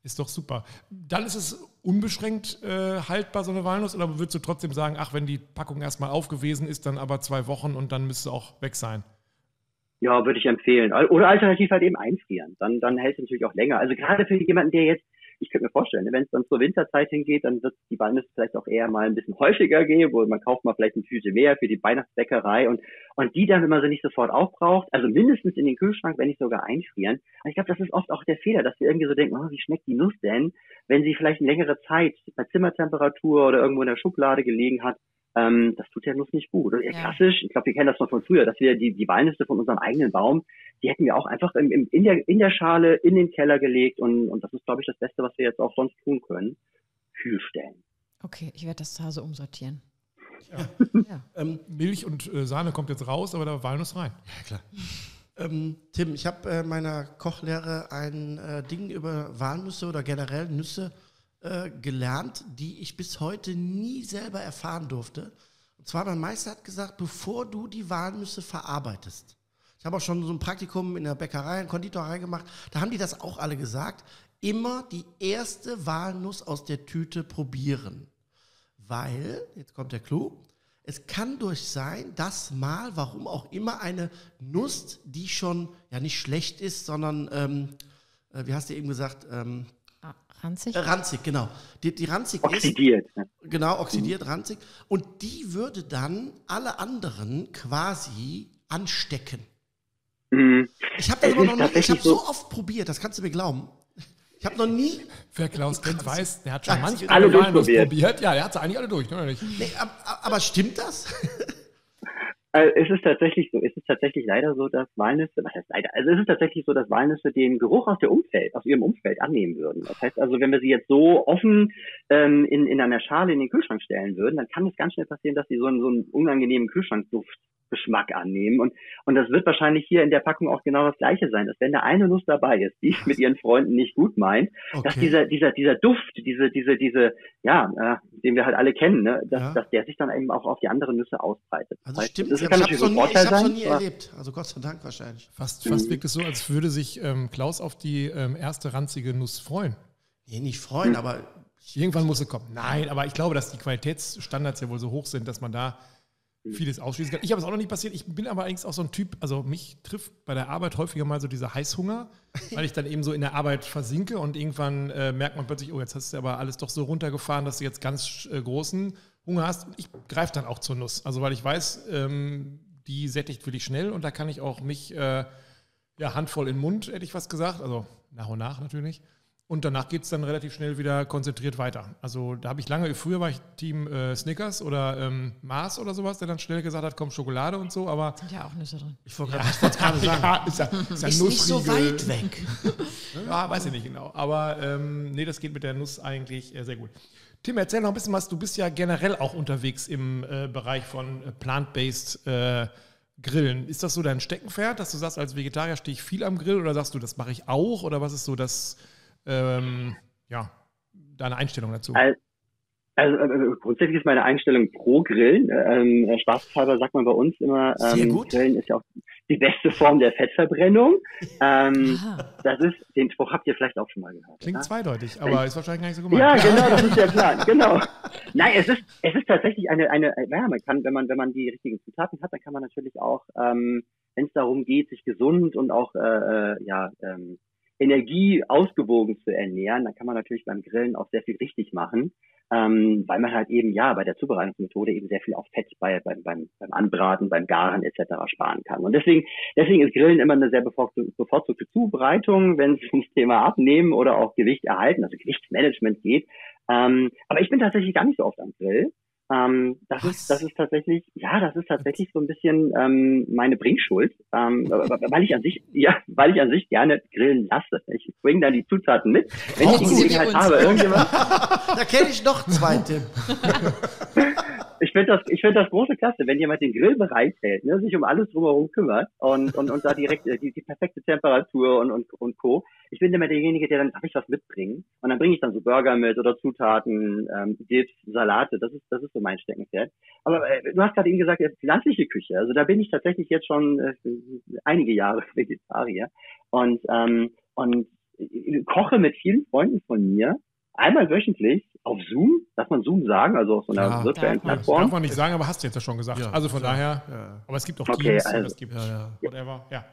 ist doch super. Dann ist es unbeschränkt äh, haltbar, so eine Walnuss. Oder würdest du trotzdem sagen, ach, wenn die Packung erstmal aufgewesen ist, dann aber zwei Wochen und dann müsste auch weg sein? ja, würde ich empfehlen. Oder alternativ halt eben einfrieren. Dann, dann hält es natürlich auch länger. Also gerade für jemanden, der jetzt, ich könnte mir vorstellen, ne, wenn es dann zur Winterzeit hingeht, dann wird die Walnuss vielleicht auch eher mal ein bisschen häufiger gehen, wo man kauft mal vielleicht eine Tüte mehr für die Weihnachtsbäckerei und, und die dann, wenn man sie nicht sofort aufbraucht, also mindestens in den Kühlschrank, wenn nicht sogar einfrieren. Ich glaube, das ist oft auch der Fehler, dass wir irgendwie so denken, oh, wie schmeckt die Nuss denn, wenn sie vielleicht eine längere Zeit bei Zimmertemperatur oder irgendwo in der Schublade gelegen hat. Ähm, das tut der Nuss nicht gut. Und Ja. klassisch, ich glaube, wir kennen das noch von früher, dass wir die, die Walnüsse von unserem eigenen Baum, die hätten wir auch einfach im, im, in, der, in der Schale in den Keller gelegt und, und das ist, glaube ich, das Beste, was wir jetzt auch sonst tun können. Kühlstellen. Okay, ich werde das zu Hause umsortieren. Ja. <laughs> Ähm, Milch und äh, Sahne kommt jetzt raus, aber da Walnuss rein. ja, klar. Ähm, Tim, ich habe äh, meiner Kochlehre ein äh, Ding über Walnüsse oder generell Nüsse äh, gelernt, die ich bis heute nie selber erfahren durfte. Und zwar, mein Meister hat gesagt, bevor du die Walnüsse verarbeitest. Ich habe auch schon so ein Praktikum in der Bäckerei, in Konditorei gemacht. Da haben die das auch alle gesagt. Immer die erste Walnuss aus der Tüte probieren. Weil, jetzt kommt der Clou, es kann durch sein, dass mal, warum auch immer, eine Nuss, die schon ja nicht schlecht ist, sondern, ähm, äh, wie hast du eben gesagt, ähm, ranzig? äh, ranzig, genau. Die, die ranzig Oxidiert. ist, genau, oxidiert, ranzig. Und die würde dann alle anderen quasi anstecken. Mhm. Ich habe das Es aber noch nie, ich habe so so- oft probiert, das kannst du mir glauben. Ich habe noch nie, Wer Klaus kennt, weiß, der hat schon manche. Alle durchprobiert. probiert. Ja, der hat sie eigentlich alle durch, ne, oder nicht? nee, ab- ab- aber stimmt das? <laughs> Also es ist tatsächlich so, es ist tatsächlich leider so, dass Walnüsse, was heißt leider, also es ist tatsächlich so, dass Walnüsse den Geruch aus der Umfeld, aus ihrem Umfeld annehmen würden. Das heißt also, wenn wir sie jetzt so offen ähm, in, in einer Schale in den Kühlschrank stellen würden, dann kann es ganz schnell passieren, dass sie so einen, so einen unangenehmen Kühlschrankduftgeschmack annehmen. Und, und das wird wahrscheinlich hier in der Packung auch genau das Gleiche sein, dass wenn da eine Nuss dabei ist, die es mit <laughs> ihren Freunden nicht gut meint, dass Okay. dieser, dieser, dieser Duft, diese, diese, diese, ja, äh, den wir halt alle kennen, ne, dass, Ja. dass der sich dann eben auch auf die anderen Nüsse ausbreitet. Also Das heißt, stimmt, das ich kann habe es noch ein nie, hab's noch sein, nie erlebt. Also Gott sei Dank wahrscheinlich. Fast, fast wirkt es so, als würde sich ähm, Klaus auf die ähm, erste ranzige Nuss freuen. Nee, nicht freuen, aber Irgendwann muss sie kommen. Nein, aber ich glaube, dass die Qualitätsstandards ja wohl so hoch sind, dass man da vieles ausschließen kann. Ich habe es auch noch nicht passiert. Ich bin aber eigentlich auch so ein Typ, also mich trifft bei der Arbeit häufiger mal so dieser Heißhunger, <laughs> weil ich dann eben so in der Arbeit versinke und irgendwann äh, merkt man plötzlich, oh, jetzt hast du aber alles doch so runtergefahren, dass du jetzt ganz äh, großen Hunger hast. Und ich greife dann auch zur Nuss. Also weil ich weiß, ähm, die sättigt wirklich schnell und da kann ich auch mich, äh, ja, Handvoll in den Mund, hätte ich was gesagt. Also nach und nach natürlich. Und danach geht es dann relativ schnell wieder konzentriert weiter. Also da habe ich lange, früher war ich Team äh, Snickers oder ähm, Mars oder sowas, der dann schnell gesagt hat, komm, Schokolade und so, aber Sind ja auch Nüsse drin. ich wollte wollte gerade sagen, <laughs> ja, ist ja, ist ja ist nicht so weit weg. <laughs> Ja, weiß ich nicht genau. Aber ähm, nee, das geht mit der Nuss eigentlich äh, sehr gut. Tim, erzähl noch ein bisschen was. Du bist ja generell auch unterwegs im äh, Bereich von äh, plant-based äh, Grillen. Ist das so dein Steckenpferd, dass du sagst, als Vegetarier stehe ich viel am Grill oder sagst du, das mache ich auch? Oder was ist so das, ähm, ja, deine Einstellung dazu? Al- Also äh, grundsätzlich ist meine Einstellung pro Grillen. Ähm, Spaßhalber sagt man bei uns immer, ähm, Grillen ist ja auch die beste Form der Fettverbrennung. Ähm, das ist, den Spruch habt ihr vielleicht auch schon mal gehört. Klingt ja? zweideutig, aber ist wahrscheinlich gar nicht so gemeint. Ja, <laughs> genau, das ist der Plan. Genau. Nein, es ist, es ist tatsächlich eine, eine, ja, man kann, wenn man, wenn man die richtigen Zutaten hat, dann kann man natürlich auch, ähm, wenn es darum geht, sich gesund und auch, äh, äh ja, ähm, Energie ausgewogen zu ernähren, dann kann man natürlich beim Grillen auch sehr viel richtig machen ähm, weil man halt eben ja bei der Zubereitungsmethode eben sehr viel auf Fett bei, beim, beim, beim Anbraten, beim Garen etc. sparen kann. Und deswegen, deswegen ist Grillen immer eine sehr bevorzugte, bevorzugte Zubereitung, wenn es ums Thema Abnehmen oder auch Gewicht erhalten, also Gewichtsmanagement geht. Ähm, aber ich bin tatsächlich gar nicht so oft am Grill. Ähm, das Was? ist, das ist tatsächlich, ja, das ist tatsächlich so ein bisschen ähm, meine Bringschuld, ähm, weil ich an sich, ja, weil ich an sich gerne grillen lasse. Ich bringe dann die Zutaten mit, wenn oh, ich die Gelegenheit habe. Irgendjemand. <laughs> da kenne ich noch zwei, Tim. <laughs> ich finde das, ich finde das große Klasse, wenn jemand den Grill bereithält, ne, sich um alles drumherum kümmert und, und, und da direkt äh, die, die perfekte Temperatur und, und, und Co. Ich bin immer derjenige, der dann, darf ich was mitbringen? Und dann bringe ich dann so Burger mit oder Zutaten, ähm, Dips, Salate, das ist, das ist so mein Steckenpferd. Aber äh, du hast gerade eben gesagt, pflanzliche Küche, also da bin ich tatsächlich jetzt schon äh, einige Jahre <laughs> Vegetarier und, ähm, und koche mit vielen Freunden von mir einmal wöchentlich auf Zoom, darf man Zoom sagen, also auf so einer ja, virtuellen Plattform. Darf man nicht sagen, aber hast du jetzt ja schon gesagt. Ja, also von ja, daher, aber es gibt auch okay, Teams, also, es gibt whatever, ja.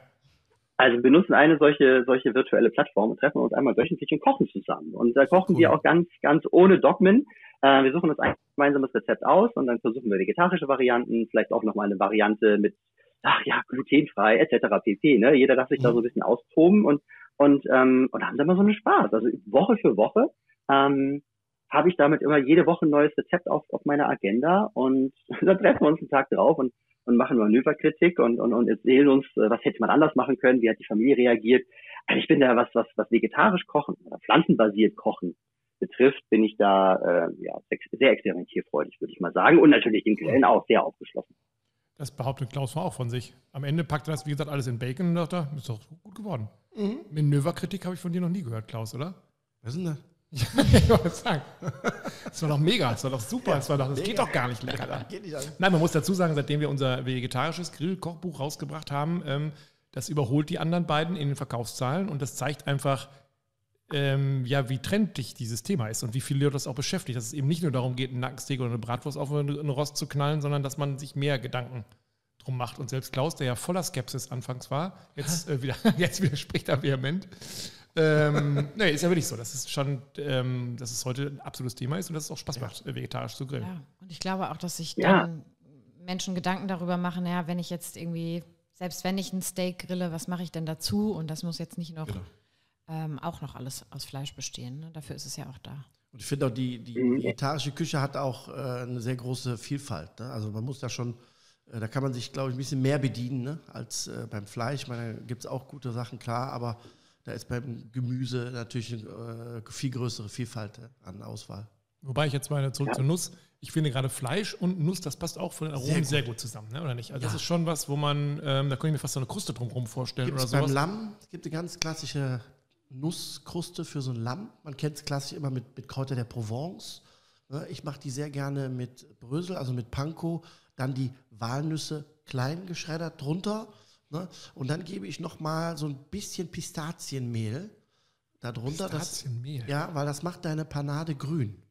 Also wir benutzen eine solche, solche virtuelle Plattform und treffen uns einmal wöchentlich und kochen zusammen. Und da kochen cool. wir auch ganz, ganz ohne Dogmen. Äh, wir suchen uns ein gemeinsames Rezept aus und dann versuchen wir vegetarische Varianten, vielleicht auch nochmal eine Variante mit, ach ja, glutenfrei etc. pp. Ne? Jeder darf sich mhm. da so ein bisschen austoben und und ähm, und haben dann mal so einen Spaß. Also Woche für Woche ähm, habe ich damit immer jede Woche ein neues Rezept auf, auf meiner Agenda und <laughs> dann treffen wir uns einen Tag drauf und, und machen Manöverkritik und, und, und erzählen uns, äh, was hätte man anders machen können, wie hat die Familie reagiert. Also ich bin da, was, was, was vegetarisch kochen oder pflanzenbasiert kochen betrifft, bin ich da äh, ja, sehr experimentierfreudig, würde ich mal sagen. Und natürlich im Grillen auch sehr aufgeschlossen. Das behauptet Klaus auch von sich. Am Ende packt er das, wie gesagt, alles in Bacon und dachte, ist doch gut geworden. Mhm. Manöverkritik habe ich von dir noch nie gehört, Klaus, oder? Was ist denn das? <laughs> ich wollte sagen. Das war doch mega, das war doch super, das, war doch, das geht doch gar nicht lecker. Nein, man muss dazu sagen, seitdem wir unser vegetarisches Grill-Kochbuch rausgebracht haben, ähm, das überholt die anderen beiden in den Verkaufszahlen und das zeigt einfach, ähm, ja, wie trendlich dieses Thema ist und wie viele Leute das auch beschäftigt. Dass es eben nicht nur darum geht, einen Nackensteak oder eine Bratwurst auf einen Rost zu knallen, sondern dass man sich mehr Gedanken drum macht. Und selbst Klaus, der ja voller Skepsis anfangs war, jetzt, äh, wieder, <laughs> jetzt widerspricht er vehement ähm, <laughs> nee, ist ja wirklich so. Das ist schon, ähm, dass es heute ein absolutes Thema ist und dass es auch Spaß macht, ja. vegetarisch zu grillen. Ja, und ich glaube auch, dass sich ja. dann Menschen Gedanken darüber machen, ja, wenn ich jetzt irgendwie, selbst wenn ich ein Steak grille, was mache ich denn dazu? Und das muss jetzt nicht noch genau. ähm, auch noch alles aus Fleisch bestehen. Ne? Dafür ist es ja auch da. Und ich finde auch, die, die mhm. vegetarische Küche hat auch äh, eine sehr große Vielfalt. Ne? Also man muss da schon, äh, da kann man sich, glaube ich, ein bisschen mehr bedienen ne? als äh, beim Fleisch. Ich meine, da gibt es auch gute Sachen, klar, aber da ist beim Gemüse natürlich eine äh, viel größere Vielfalt an Auswahl. Wobei ich jetzt mal zurück ja. zur Nuss. Ich finde gerade Fleisch und Nuss, das passt auch von den Aromen sehr gut, sehr gut zusammen, ne? oder nicht? Also ja. das ist schon was, wo man, ähm, da könnte ich mir fast so eine Kruste drumherum vorstellen Gibt's oder sowas. Beim Lamm es gibt eine ganz klassische Nusskruste für so ein Lamm. Man kennt es klassisch immer mit, mit Kräuter der Provence. Ne? Ich mache die sehr gerne mit Brösel, also mit Panko. Dann die Walnüsse klein geschreddert drunter Ne? Und dann gebe ich noch mal so ein bisschen Pistazienmehl darunter. Pistazienmehl? Das, ja, weil das macht deine Panade grün.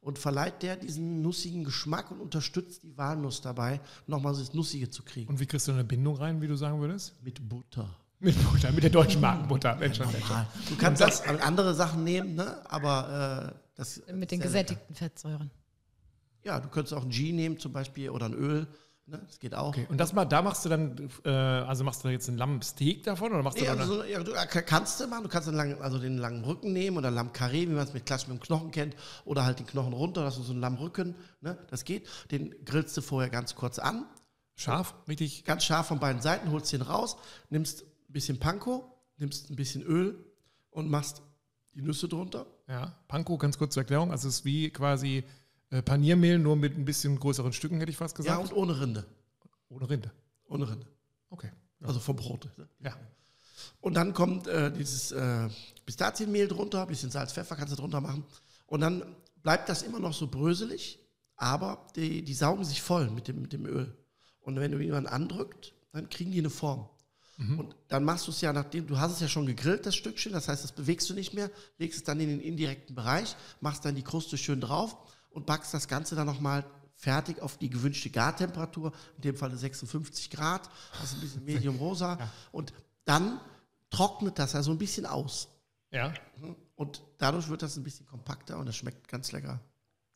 Und verleiht der diesen nussigen Geschmack und unterstützt die Walnuss dabei, nochmal so das Nussige zu kriegen. Und wie kriegst du eine Bindung rein, wie du sagen würdest? Mit Butter. Mit Butter, mit der deutschen Markenbutter. Mensch, ja, Mensch. Du kannst das andere Sachen nehmen, ne? aber äh, das. Mit den gesättigten lecker. Fettsäuren. Ja, du könntest auch ein G nehmen zum Beispiel oder ein Öl. Ne? Das geht auch. Okay. Und das mal, da machst du dann, äh, also machst du jetzt ein Lammsteak davon oder machst du ja, also, ja, du äh, kannst du machen, du kannst den langen, also den langen Rücken nehmen oder Lammkarree, wie man es mit klassisch mit dem Knochen kennt, oder halt den Knochen runter, das ist so ein Lammrücken, ne? das geht. Den grillst du vorher ganz kurz an. Scharf, richtig? Ganz scharf von beiden Seiten, holst den raus, nimmst ein bisschen Panko, nimmst ein bisschen Öl und machst die Nüsse drunter. Ja, Panko, ganz kurz zur Erklärung, also es ist wie quasi äh, Paniermehl, nur mit ein bisschen größeren Stücken, hätte ich fast gesagt. Ja, und ohne Rinde. Ohne Rinde. Ohne Rinde. Okay. Ja. Also vom Brot. Ne? Ja. Und dann kommt äh, dieses äh, Pistazienmehl drunter, ein bisschen Salz, Pfeffer kannst du drunter machen. Und dann bleibt das immer noch so bröselig, aber die, die saugen sich voll mit dem, mit dem Öl. Und wenn du jemanden andrückt, dann kriegen die eine Form. Mhm. Und dann machst du es ja, nachdem du hast es ja schon gegrillt, das Stückchen, das heißt, das bewegst du nicht mehr, legst es dann in den indirekten Bereich, machst dann die Kruste schön drauf und backst das Ganze dann nochmal fertig auf die gewünschte Gartemperatur, in dem Fall 56 Grad, das ist ein bisschen medium rosa. Ja. Und dann trocknet das ja so ein bisschen aus. Ja. Und dadurch wird das ein bisschen kompakter und es schmeckt ganz lecker.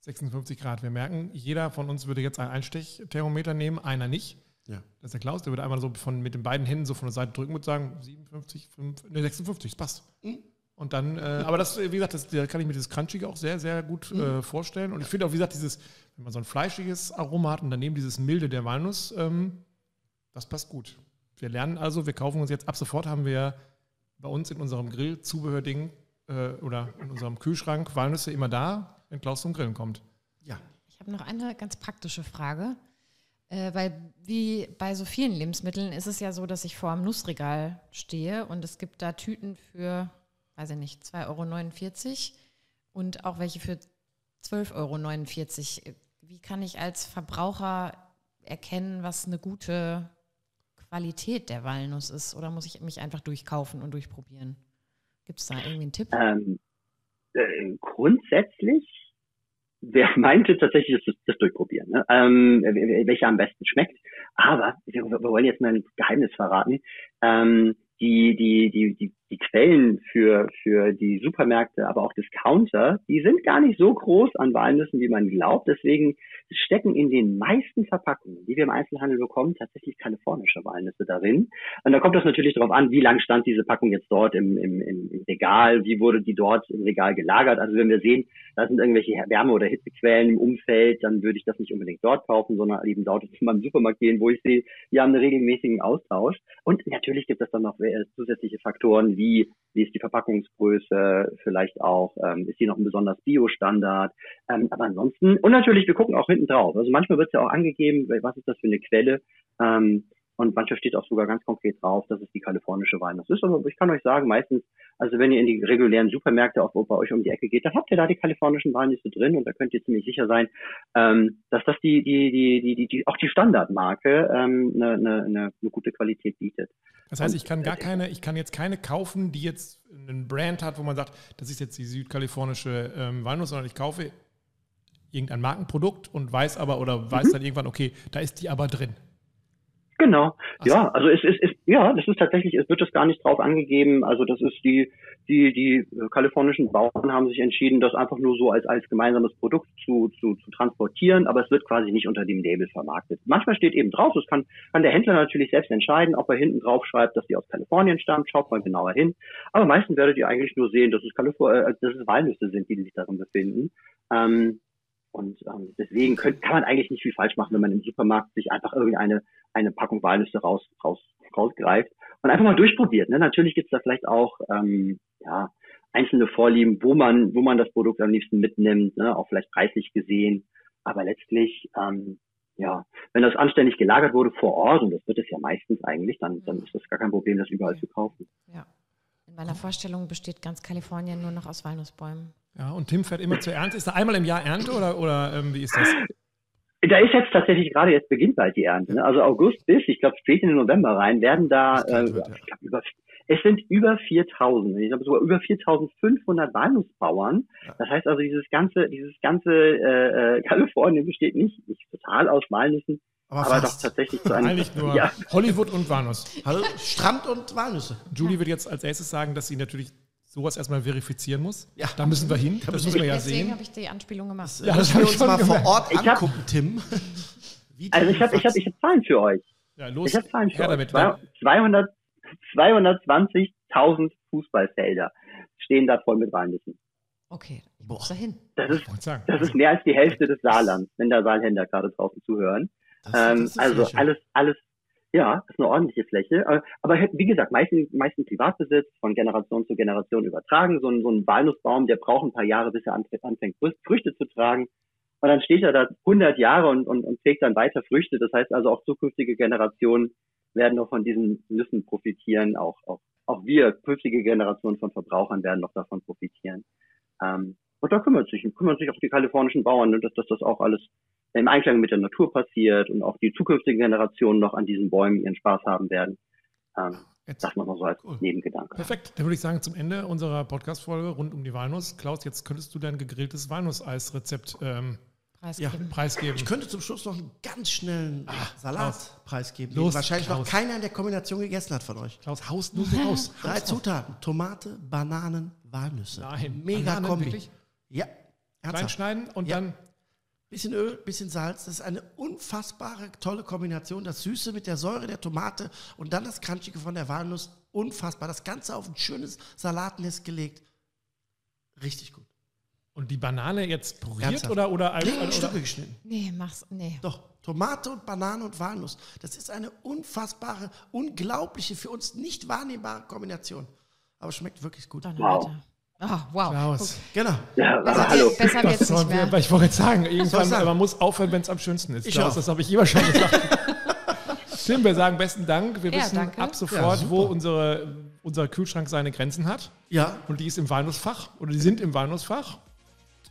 56 Grad. Wir merken, jeder von uns würde jetzt ein Einstechthermometer nehmen, einer nicht. Ja. Das ist der Klaus, der würde einmal so von, mit den beiden Händen so von der Seite drücken und sagen, 57, 5, ne, 56, das passt. Mhm. Und dann, äh, aber das, wie gesagt, das, da kann ich mir das Crunchige auch sehr, sehr gut mhm. äh, vorstellen. Und ich finde auch, wie gesagt, dieses, wenn man so ein fleischiges Aroma hat und daneben dieses Milde der Walnuss, ähm, das passt gut. Wir lernen also, wir kaufen uns jetzt, ab sofort haben wir bei uns in unserem Grill-Zubehörding äh, oder in unserem Kühlschrank Walnüsse immer da, wenn Klaus zum Grillen kommt. Ja. Ich habe noch eine ganz praktische Frage. Äh, weil wie bei so vielen Lebensmitteln ist es ja so, dass ich vor einem Nussregal stehe und es gibt da Tüten für, weiß ich nicht, 2,49 Euro und auch welche für 12,49 Euro. Wie kann ich als Verbraucher erkennen, was eine gute Qualität der Walnuss ist? Oder muss ich mich einfach durchkaufen und durchprobieren? Gibt es da irgendwie einen Tipp? Ähm, äh, grundsätzlich wer <laughs> meinte tatsächlich das, das durchprobieren, ne? ähm, welcher am besten schmeckt. Aber wir, wir wollen jetzt mal ein Geheimnis verraten. Ähm, die, die, die, die, die Quellen für, für die Supermärkte, aber auch Discounter, die sind gar nicht so groß an Walnüssen, wie man glaubt. Deswegen stecken in den meisten Verpackungen, die wir im Einzelhandel bekommen, tatsächlich kalifornische Walnüsse darin. Und da kommt das natürlich darauf an, wie lang stand diese Packung jetzt dort im, im, im Regal, wie wurde die dort im Regal gelagert. Also wenn wir sehen, da sind irgendwelche Wärme- oder Hitzequellen im Umfeld, dann würde ich das nicht unbedingt dort kaufen, sondern eben dort <laughs> in meinem Supermarkt gehen, wo ich sehe, die haben einen regelmäßigen Austausch. Und natürlich gibt es dann noch zusätzliche Faktoren, wie, wie ist die Verpackungsgröße, vielleicht auch, ähm, ist die noch ein besonders Bio-Standard. Ähm, aber ansonsten, und natürlich, wir gucken auch hinten drauf. Also manchmal wird es ja auch angegeben, was ist das für eine Quelle. Ähm, und manchmal steht auch sogar ganz konkret drauf, dass es die kalifornische Walnuss ist. Aber ich kann euch sagen, meistens, also wenn ihr in die regulären Supermärkte auch bei euch um die Ecke geht, dann habt ihr da die kalifornischen Walnüsse drin und da könnt ihr ziemlich sicher sein, ähm, dass das die, die, die, die, die, die auch die Standardmarke ähm, eine, eine, eine, eine gute Qualität bietet. Das heißt, ich kann gar keine, ich kann jetzt keine kaufen, die jetzt einen Brand hat, wo man sagt, das ist jetzt die südkalifornische ähm, Walnuss, sondern ich kaufe irgendein Markenprodukt und weiß aber oder weiß mhm. dann irgendwann, okay, da ist die aber drin. Genau, Ach ja, also es ist, ist, ja, das ist tatsächlich, es wird das gar nicht drauf angegeben. Also das ist die, die, die kalifornischen Bauern haben sich entschieden, das einfach nur so als, als gemeinsames Produkt zu, zu, zu transportieren, aber es wird quasi nicht unter dem Label vermarktet. Manchmal steht eben drauf, das kann, kann der Händler natürlich selbst entscheiden, ob er hinten drauf schreibt, dass die aus Kalifornien stammt, schaut mal genauer hin. Aber meistens werdet ihr eigentlich nur sehen, dass es, Kalifor äh, dass es Walnüsse sind, die sich darin befinden. Ähm, und ähm, deswegen könnt, kann man eigentlich nicht viel falsch machen, wenn man im Supermarkt sich einfach irgendeine eine Packung Walnüsse raus, raus, rausgreift und einfach mal durchprobiert. Ne? Natürlich gibt's da vielleicht auch ähm, ja, einzelne Vorlieben, wo man, wo man das Produkt am liebsten mitnimmt, ne? auch vielleicht preislich gesehen. Aber letztlich, ähm, ja, wenn das anständig gelagert wurde vor Ort, und das wird es ja meistens eigentlich, dann, dann ist das gar kein Problem, das überall zu kaufen. Ja. In meiner Vorstellung besteht ganz Kalifornien nur noch aus Walnussbäumen. Ja, und Tim fährt immer zur Ernte. Ist da einmal im Jahr Ernte oder, oder ähm, wie ist das? Da ist jetzt tatsächlich gerade jetzt beginnt bald die Ernte. Ne? Also August bis, ich glaube, spät in den November rein, werden da, äh, ich glaub, über, es sind über 4000, ich glaube sogar über 4500 Walnussbauern. Das heißt also, dieses ganze, dieses ganze äh, äh, Kalifornien besteht nicht, nicht total aus Walnüssen, aber, aber doch tatsächlich zu einem. Eigentlich <laughs> nur ja. Hollywood und Walnuss. Also Strand und Walnüsse. Julie wird jetzt als erstes sagen, dass sie natürlich sowas erstmal verifizieren muss. Ja. Da müssen wir hin. Da das müssen wir ja sehen. Deswegen habe ich die Anspielung gemacht. Ja, das wir uns mal gemerkt. vor Ort angucken, hab, Tim. also ich habe ich hab, ich hab Zahlen für euch. Ja, los. Ich habe Zahlen für euch. 200, 220.000 Fußballfelder stehen da voll mit Walnüssen. Okay, ich muss da hin. Das ist, das ist mehr als die Hälfte des Saarlands, wenn da Saarländer gerade draußen zuhören. Das, ähm, das also alles, alles ja, ist eine ordentliche Fläche. Aber, aber wie gesagt, meistens, meistens Privatbesitz, von Generation zu Generation übertragen. So ein, so ein Walnussbaum, der braucht ein paar Jahre, bis er anfängt, Früchte zu tragen. Und dann steht er da 100 Jahre und, und, und trägt dann weiter Früchte. Das heißt also auch zukünftige Generationen werden noch von diesen Nüssen profitieren. Auch, auch, auch wir, künftige Generationen von Verbrauchern werden noch davon profitieren. Ähm, Und da kümmert sich, kümmern sich auch die kalifornischen Bauern, ne, dass, dass das auch alles im Einklang mit der Natur passiert und auch die zukünftigen Generationen noch an diesen Bäumen ihren Spaß haben werden. Ähm, Jetzt, das mal so als Cool. Nebengedanke. perfekt. Dann würde ich sagen, zum Ende unserer Podcast-Folge rund um die Walnuss. Klaus, jetzt könntest du dein gegrilltes Walnusseis-Rezept ähm, Preisgeben. preisgeben. Ich könnte zum Schluss noch einen ganz schnellen Salat preisgeben, Los, den wahrscheinlich noch Klaus. keiner in der Kombination gegessen hat von euch. Klaus, haust nur so <laughs> raus. Drei. Zutaten: Tomate, Bananen, Walnüsse. Nein, Mega Bananen, Kombi. wirklich? Ja. Klein Ernsthaft. schneiden und Ja. dann Bisschen Öl, bisschen Salz. Das ist eine unfassbare, tolle Kombination. Das Süße mit der Säure der Tomate und dann das Crunchige von der Walnuss. Unfassbar. Das Ganze auf ein schönes Salatnest gelegt. Richtig gut. und die Banane jetzt püriert Ernsthaft? oder oder, Nee, in oder, Stücke geschnitten. Nee, mach's. Nee. Doch, Tomate und Banane und Walnuss. Das ist eine unfassbare, unglaubliche, für uns nicht wahrnehmbare Kombination. Aber schmeckt wirklich gut. Donnerwetter. Ah, wow. Klaus. Genau. Ja, aber Besser, hallo. besser wird's nicht wir, mehr. weil ich wollte jetzt sagen, irgendwann, sagen? man muss aufhören, wenn es am schönsten ist. Ich Klaus, auch. das habe ich immer schon gesagt. <laughs> Tim, wir sagen besten Dank. Wir Ja, wissen danke. ab Ja, sofort, super. wo unsere, unser Kühlschrank seine Grenzen hat. Ja, Und die ist im Walnussfach oder die sind im Walnussfach.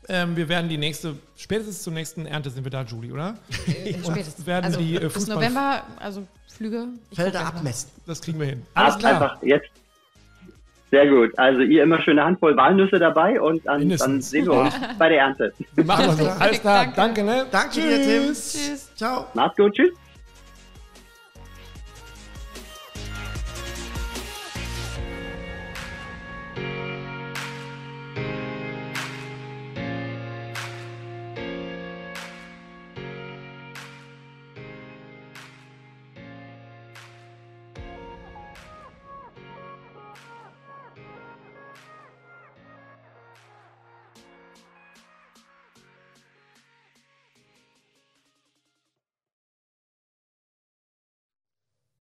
Ähm, wir werden die nächste, spätestens zur nächsten Ernte sind wir da, Julie, oder? <laughs> Spätestens. werden also die, äh, bis November, also Flüge. Felder abmessen. Das kriegen wir hin. Alles Alles klar. einfach jetzt. Sehr gut. Also ihr immer schöne Handvoll Walnüsse dabei und dann, dann sehen wir uns bei der Ernte. Machen wir so. Alles klar. Danke. Danke, ne? Danke dir, Tim. Tschüss. Ciao. Macht's gut. Tschüss.